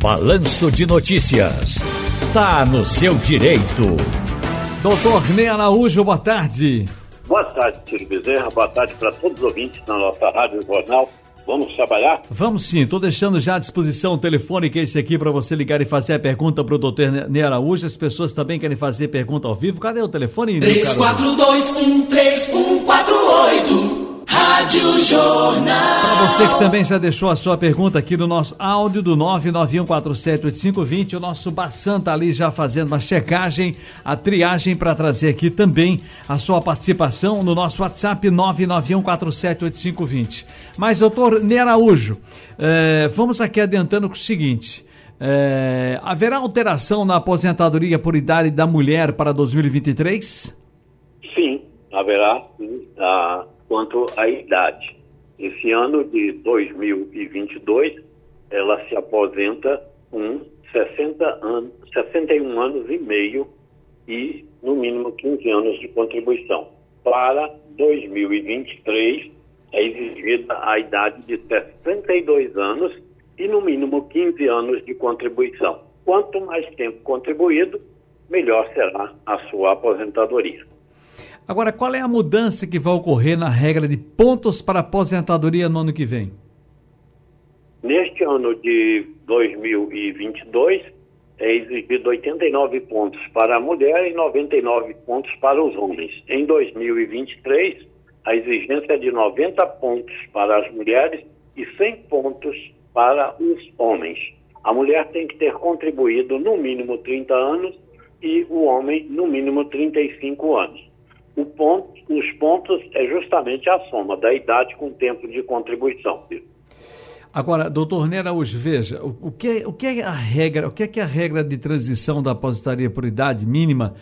Balanço de Notícias. Tá no seu direito. Doutor Ney Araújo, boa tarde. Boa tarde, Ciro Bezerra. Boa tarde para todos os ouvintes na nossa Rádio Jornal. Vamos trabalhar? Vamos sim, estou deixando já à disposição o telefone que é esse aqui para você ligar e fazer a pergunta para o doutor Ney Araújo. As pessoas também querem fazer pergunta ao vivo. Cadê o telefone? 34213148 Rádio Jornal. Para você que também já deixou a sua pergunta aqui no nosso áudio do 991478520, o nosso Bassan tá ali já fazendo uma checagem, a triagem para trazer aqui também a sua participação no nosso WhatsApp 991478520. Mas, doutor Ney Araújo, eh, vamos aqui adiantando com o seguinte. Eh, haverá alteração na aposentadoria por idade da mulher para 2023? Sim, haverá. Sim, ah, quanto à idade. Esse ano de 2022, ela se aposenta com 60 anos, 61 anos e meio e, no mínimo, 15 anos de contribuição. Para 2023, é exigida a idade de 62 anos e, no mínimo, 15 anos de contribuição. Quanto mais tempo contribuído, melhor será a sua aposentadoria. Agora, qual é a mudança que vai ocorrer na regra de pontos para aposentadoria no ano que vem? Neste ano de 2022, é exigido 89 pontos para a mulher e 99 pontos para os homens. Em 2023, a exigência é de 90 pontos para as mulheres e 100 pontos para os homens. A mulher tem que ter contribuído no mínimo 30 anos e o homem no mínimo 35 anos ponto, os pontos é justamente a soma da idade com o tempo de contribuição. Agora, doutor Nera, hoje, veja, o, o, que, o que é a regra, o que é, que é a regra de transição da aposentadoria por idade mínima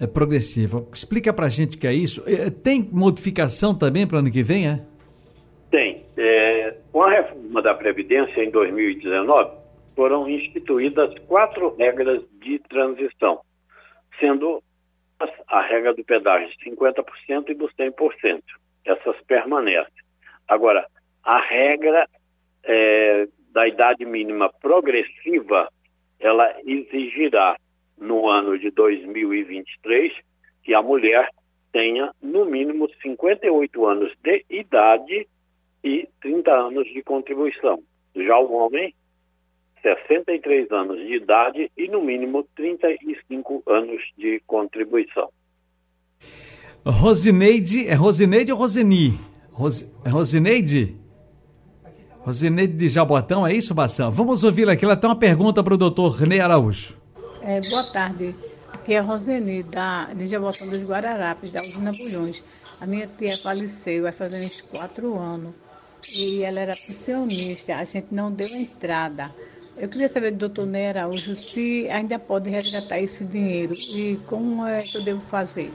é, progressiva? Explica pra gente o que é isso. É, tem modificação também para o ano que vem, é? Tem. É, com a reforma da Previdência em 2019, foram instituídas quatro regras de transição, sendo a regra do pedágio de 50% e dos 100%. Essas permanecem. Agora, a regra é, da idade mínima progressiva, ela exigirá no ano de 2023 que a mulher tenha no mínimo 58 anos de idade e 30 anos de contribuição. Já o homem 63 anos de idade e, no mínimo, 35 anos de contribuição. Rosineide, é Rosineide ou Roseni? Ros, é Rosineide? Rosineide de Jabotão, é isso, Bação? Vamos ouvir aqui, ela tem uma pergunta para o doutor René Araújo. É, boa tarde, aqui é a Roseni, da, de Jabotão dos Guararapes, da usina Bulhões. A minha tia faleceu, vai fazer uns quatro anos, e ela era pensionista, a gente não deu entrada. Eu queria saber do doutor Ney Araújo se ainda pode resgatar esse dinheiro e como é que eu devo fazer.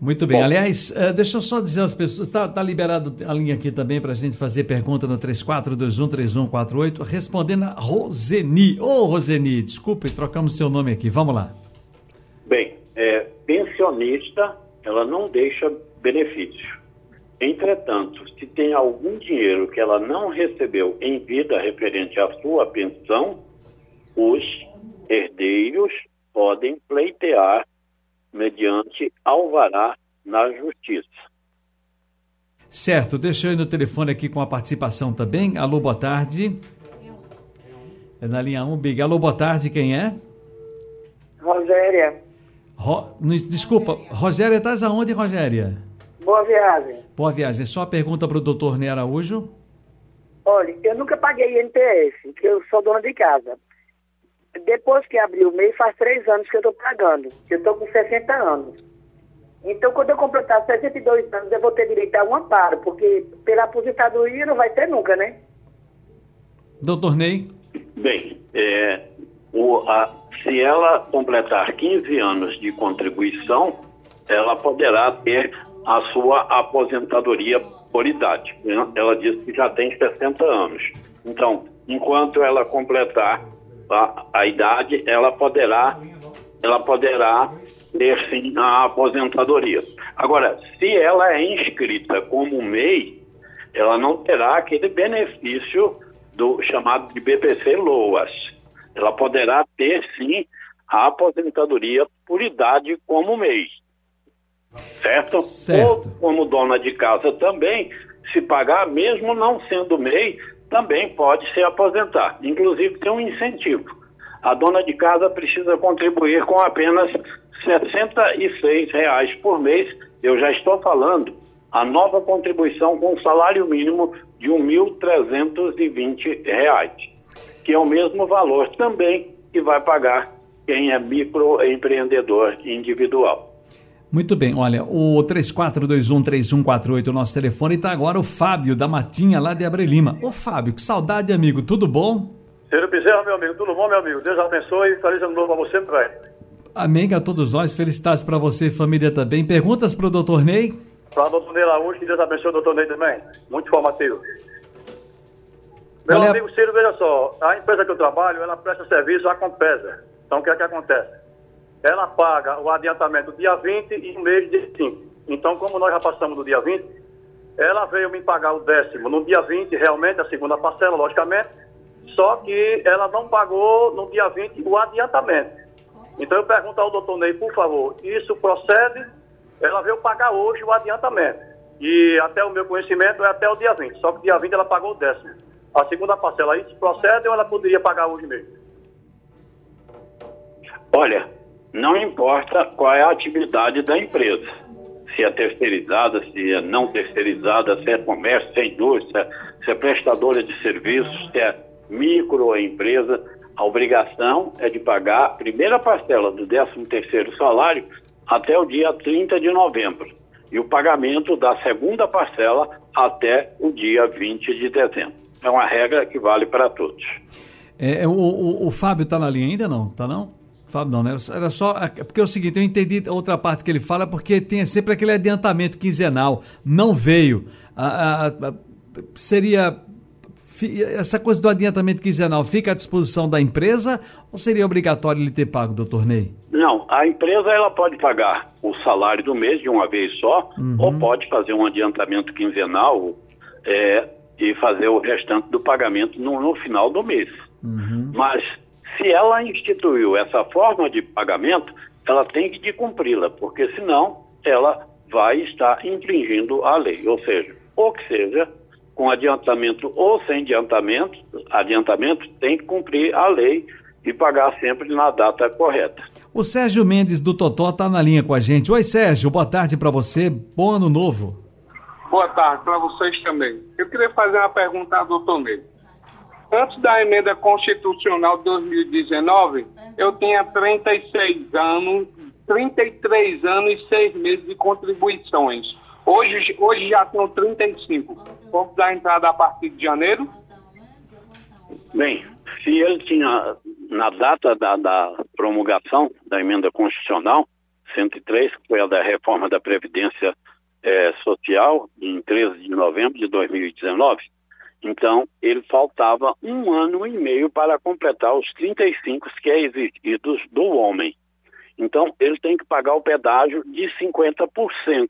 Muito bem. Bom, Aliás, uh, deixa eu só dizer às pessoas, está tá liberado a linha aqui também para a gente fazer pergunta no 34213148, respondendo a Roseni. Ô, oh, Roseni, desculpe, trocamos seu nome aqui. Vamos lá. Bem, é, pensionista, ela não deixa benefício. Entretanto, se tem algum dinheiro que ela não recebeu em vida referente à sua pensão, os herdeiros podem pleitear mediante alvará na justiça. Certo, deixa eu ir no telefone aqui com a participação também. Alô, boa tarde. É na linha 1, Big. Alô, boa tarde, quem é? Rogéria. Ro... Desculpa, Rogéria, estás aonde, Rogéria? Boa viagem. Boa viagem. Só a pergunta para o doutor Ney Araújo. Olha, eu nunca paguei INPS, porque eu sou dona de casa. Depois que abriu o mês, faz três anos que eu estou pagando. Eu estou com 60 anos. Então, quando eu completar 62 anos, eu vou ter direito a um amparo, porque pela aposentadoria não vai ter nunca, né? Doutor Ney? Bem, é, o, a, se ela completar 15 anos de contribuição, ela poderá ter a sua aposentadoria por idade. Né? Ela disse que já tem 60 anos. Então, enquanto ela completar a, a idade, ela poderá, ela poderá ter sim a aposentadoria. Agora, se ela é inscrita como MEI, ela não terá aquele benefício do chamado de BPC Loas. Ela poderá ter sim a aposentadoria por idade como MEI. Certo? certo? Ou como dona de casa também, se pagar, mesmo não sendo MEI, também pode se aposentar. Inclusive tem um incentivo. A dona de casa precisa contribuir com apenas 66 reais por mês. Eu já estou falando a nova contribuição com salário mínimo de R$ 1.320, que é o mesmo valor também que vai pagar quem é microempreendedor individual. Muito bem, olha, o 34213148, o nosso telefone, está agora o Fábio da Matinha, lá de Abre Lima. Ô Fábio, que saudade, amigo, tudo bom? Senhor Bezerra, meu amigo, tudo bom, meu amigo? Deus abençoe e feliz ano novo para você também. Amém a todos nós, felicidades para você e família também. Perguntas para o doutor Ney? Para o doutor Ney Laúde, que Deus abençoe o doutor Ney também. Muito informativo. Meu Olha... amigo Ciro, veja só, a empresa que eu trabalho, ela presta serviço à Compesa. Então, o que é que acontece? Ela paga o adiantamento dia 20 e o mês dia 5. Então, como nós já passamos do dia 20, ela veio me pagar o décimo no dia 20, realmente, a segunda parcela, logicamente, só que ela não pagou no dia 20 o adiantamento. Então, eu pergunto ao doutor Ney, por favor, isso procede? Ela veio pagar hoje o adiantamento. E até o meu conhecimento é até o dia 20. Só que dia 20 ela pagou o décimo. A segunda parcela, isso procede ou ela poderia pagar hoje mesmo? Olha, não importa qual é a atividade da empresa. Se é terceirizada, se é não terceirizada, se é comércio, se é indústria, se é prestadora de serviços, se é microempresa, a obrigação é de pagar a primeira parcela do 13º salário até o dia 30 de novembro e o pagamento da segunda parcela até o dia 20 de dezembro. É uma regra que vale para todos. É, o, o, o Fábio está na linha ainda não? Tá não? Fábio, não, né? Era só. Porque é o seguinte, eu entendi outra parte que ele fala, porque tem sempre aquele adiantamento quinzenal. Não veio. A, a, a, seria. Essa coisa do adiantamento quinzenal fica à disposição da empresa ou seria obrigatório ele ter pago, doutor Ney? Não, a empresa ela pode pagar o salário do mês de uma vez só, uhum. ou pode fazer um adiantamento quinzenal é, e fazer o restante do pagamento no, no final do mês. Uhum. Mas se ela instituiu essa forma de pagamento, ela tem que cumpri-la, porque senão ela vai estar infringindo a lei. Ou seja, ou que seja, com adiantamento ou sem adiantamento, adiantamento tem que cumprir a lei e pagar sempre na data correta. O Sérgio Mendes do Totó está na linha com a gente. Oi, Sérgio, boa tarde para você. Bom ano novo. Boa tarde para vocês também. Eu queria fazer uma pergunta ao doutor Ney. Antes da emenda constitucional de 2019, eu tinha 36 anos, 33 anos e 6 meses de contribuições. Hoje, hoje já tenho 35. Vamos dar entrada a partir de janeiro? Bem, se ele tinha, na data da, da promulgação da emenda constitucional 103, que foi a da reforma da Previdência eh, Social, em 13 de novembro de 2019, então, ele faltava um ano e meio para completar os 35 que é exigidos do homem. Então, ele tem que pagar o pedágio de 50%,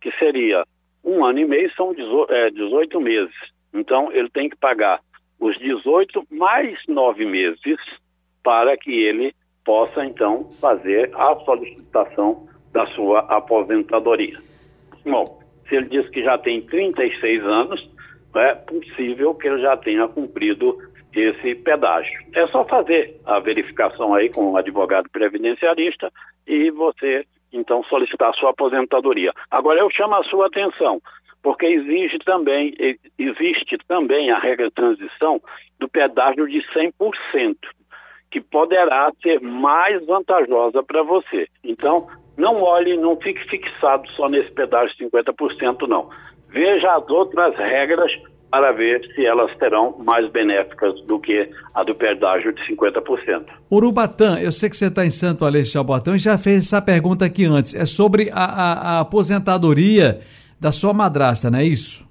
que seria um ano e meio, são 18 é, meses. Então, ele tem que pagar os 18 mais nove meses para que ele possa, então, fazer a solicitação da sua aposentadoria. Bom, se ele diz que já tem 36 anos, é possível que ele já tenha cumprido esse pedágio. É só fazer a verificação aí com o advogado previdenciarista e você então solicitar sua aposentadoria. Agora eu chamo a sua atenção, porque existe também, existe também a regra de transição do pedágio de 100%, que poderá ser mais vantajosa para você. Então, não olhe, não fique fixado só nesse pedágio de 50%, não. Veja as outras regras para ver se elas terão mais benéficas do que a do pedágio de 50%. Urubatã, eu sei que você está em Santo Aleixo Jaboatão e já fez essa pergunta aqui antes. É sobre a, a, a aposentadoria da sua madrasta, não é isso?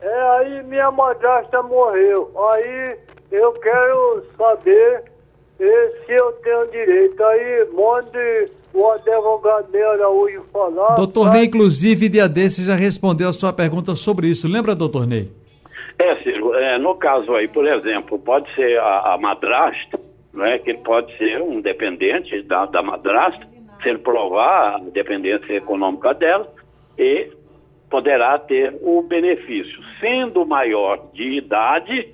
É, é, aí minha madrasta morreu. Aí eu quero saber se eu tenho direito. Aí mande o advogado Ney Araújo falar. Doutor Ney, inclusive, dia desses já respondeu a sua pergunta sobre isso. Lembra, doutor Ney? É, Ciro, é, no caso aí, por exemplo, pode ser a, a madrasta, né, que pode ser um dependente da, da madrasta, se ele provar a dependência econômica dela, e poderá ter o benefício. Sendo maior de idade,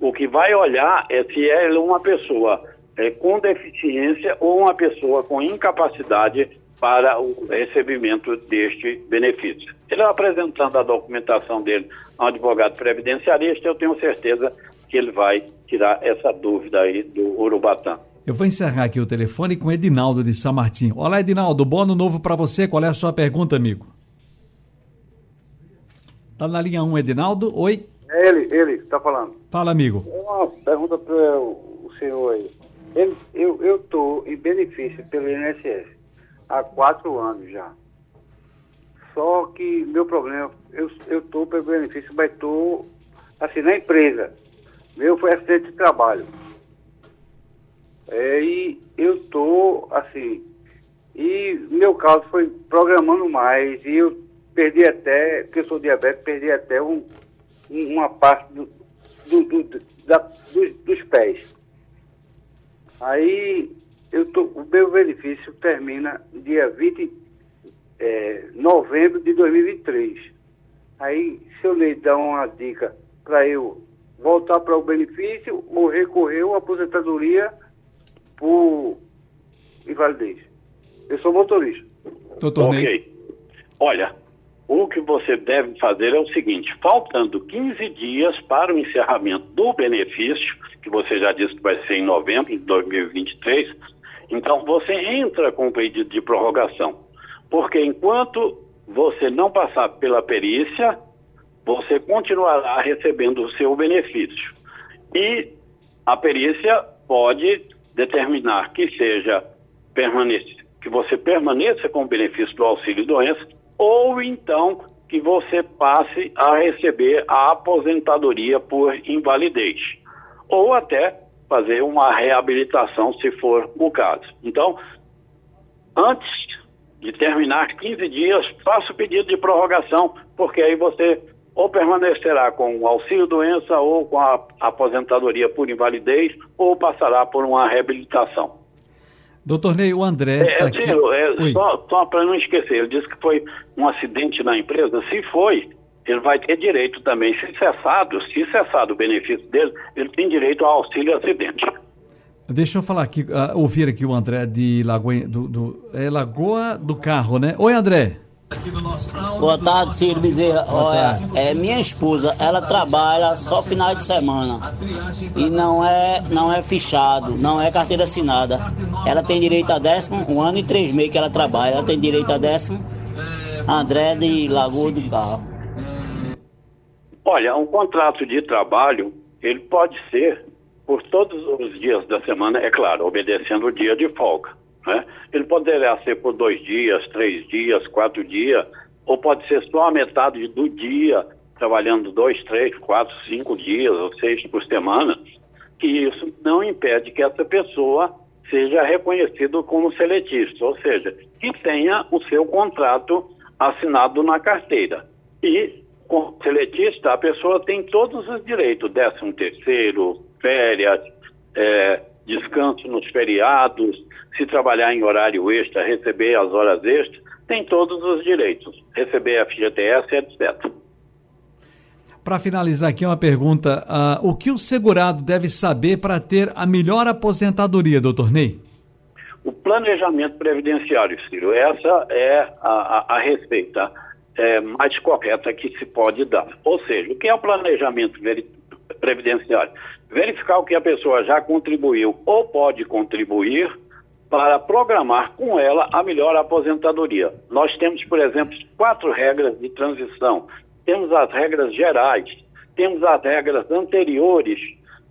o que vai olhar é se é uma pessoa é, com deficiência ou uma pessoa com incapacidade para o recebimento deste benefício. Ele apresentando a documentação dele ao advogado previdenciarista, eu tenho certeza que ele vai tirar essa dúvida aí do Urubatã. Eu vou encerrar aqui o telefone com Edinaldo de São Martim. Olá, Edinaldo, bom ano novo para você. Qual é a sua pergunta, amigo? Tá na linha 1, Edinaldo. Oi. É ele, ele, está falando. Fala, amigo. É uma pergunta para o senhor aí. Eu estou em benefício pelo INSS há quatro anos já. Só que meu problema, eu estou pelo benefício, mas estou assim, na empresa. Meu foi acidente de trabalho. É, e eu estou assim, e meu caso foi programando mais, e eu perdi até, porque eu sou diabético, perdi até um, uma parte do, do, do, da, dos, dos pés. Aí eu tô, o meu benefício termina dia 20 é, novembro de 2023. Aí, se eu lhe dar uma dica para eu voltar para o benefício ou recorrer à aposentadoria por invalidez. Eu sou motorista. Doutor ok. Ney. Olha, o que você deve fazer é o seguinte: faltando 15 dias para o encerramento do benefício, que você já disse que vai ser em novembro de 2023, então você entra com o pedido de prorrogação. Porque enquanto você não passar pela perícia, você continuará recebendo o seu benefício. E a perícia pode determinar que seja permanece, que você permaneça com o benefício do auxílio doença ou então que você passe a receber a aposentadoria por invalidez, ou até fazer uma reabilitação, se for o caso. Então, antes de terminar 15 dias, faça o pedido de prorrogação, porque aí você ou permanecerá com o auxílio doença ou com a aposentadoria por invalidez, ou passará por uma reabilitação. Doutor Ney, o André. É, tá assim, aqui. é, só, só para não esquecer, ele disse que foi um acidente na empresa. Se foi, ele vai ter direito também. Se cessado, se cessado o benefício dele, ele tem direito ao auxílio acidente. Deixa eu falar aqui, uh, ouvir aqui o André de Lagoa do, do é Lagoa do Carro, né? Oi, André. Boa tarde, Ciro Bezerra. Olha, é minha esposa, ela trabalha só final de semana e não é não é fichado, não é carteira assinada. Ela tem direito a décimo, um ano e três meses que ela trabalha. Ela tem direito a décimo. André de Lagoa do Carro. Olha, um contrato de trabalho, ele pode ser por todos os dias da semana, é claro, obedecendo o dia de folga. Né? Ele poderá ser por dois dias, três dias, quatro dias, ou pode ser só a metade do dia, trabalhando dois, três, quatro, cinco dias ou seis por semana, que isso não impede que essa pessoa seja reconhecido como seletista, ou seja, que tenha o seu contrato assinado na carteira. E, como seletista, a pessoa tem todos os direitos, décimo terceiro, férias, é, descanso nos feriados, se trabalhar em horário extra, receber as horas extras, tem todos os direitos, receber FGTS, etc. Para finalizar aqui uma pergunta, uh, o que o segurado deve saber para ter a melhor aposentadoria, doutor Ney? O planejamento previdenciário, Ciro, essa é a, a, a receita é, mais correta que se pode dar. Ou seja, o que é o planejamento previdenciário? Verificar o que a pessoa já contribuiu ou pode contribuir para programar com ela a melhor aposentadoria. Nós temos, por exemplo, quatro regras de transição. Temos as regras gerais, temos as regras anteriores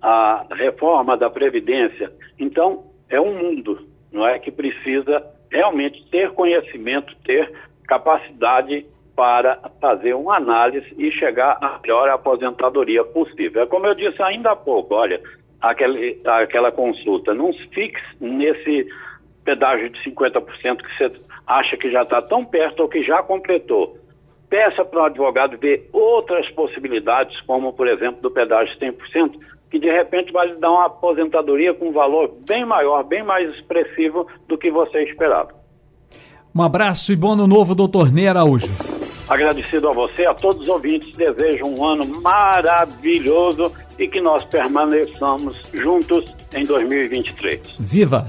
à reforma da Previdência. Então, é um mundo, não é? Que precisa realmente ter conhecimento, ter capacidade para fazer uma análise e chegar à melhor aposentadoria possível. É como eu disse ainda há pouco, olha, aquele, aquela consulta, não fixe nesse pedágio de 50% que você acha que já está tão perto ou que já completou. Peça para o advogado ver outras possibilidades, como, por exemplo, do pedágio 100%, que de repente vai lhe dar uma aposentadoria com um valor bem maior, bem mais expressivo do que você esperava. Um abraço e bom ano novo, doutor Ney Araújo. Agradecido a você, a todos os ouvintes, desejo um ano maravilhoso e que nós permaneçamos juntos em 2023. Viva!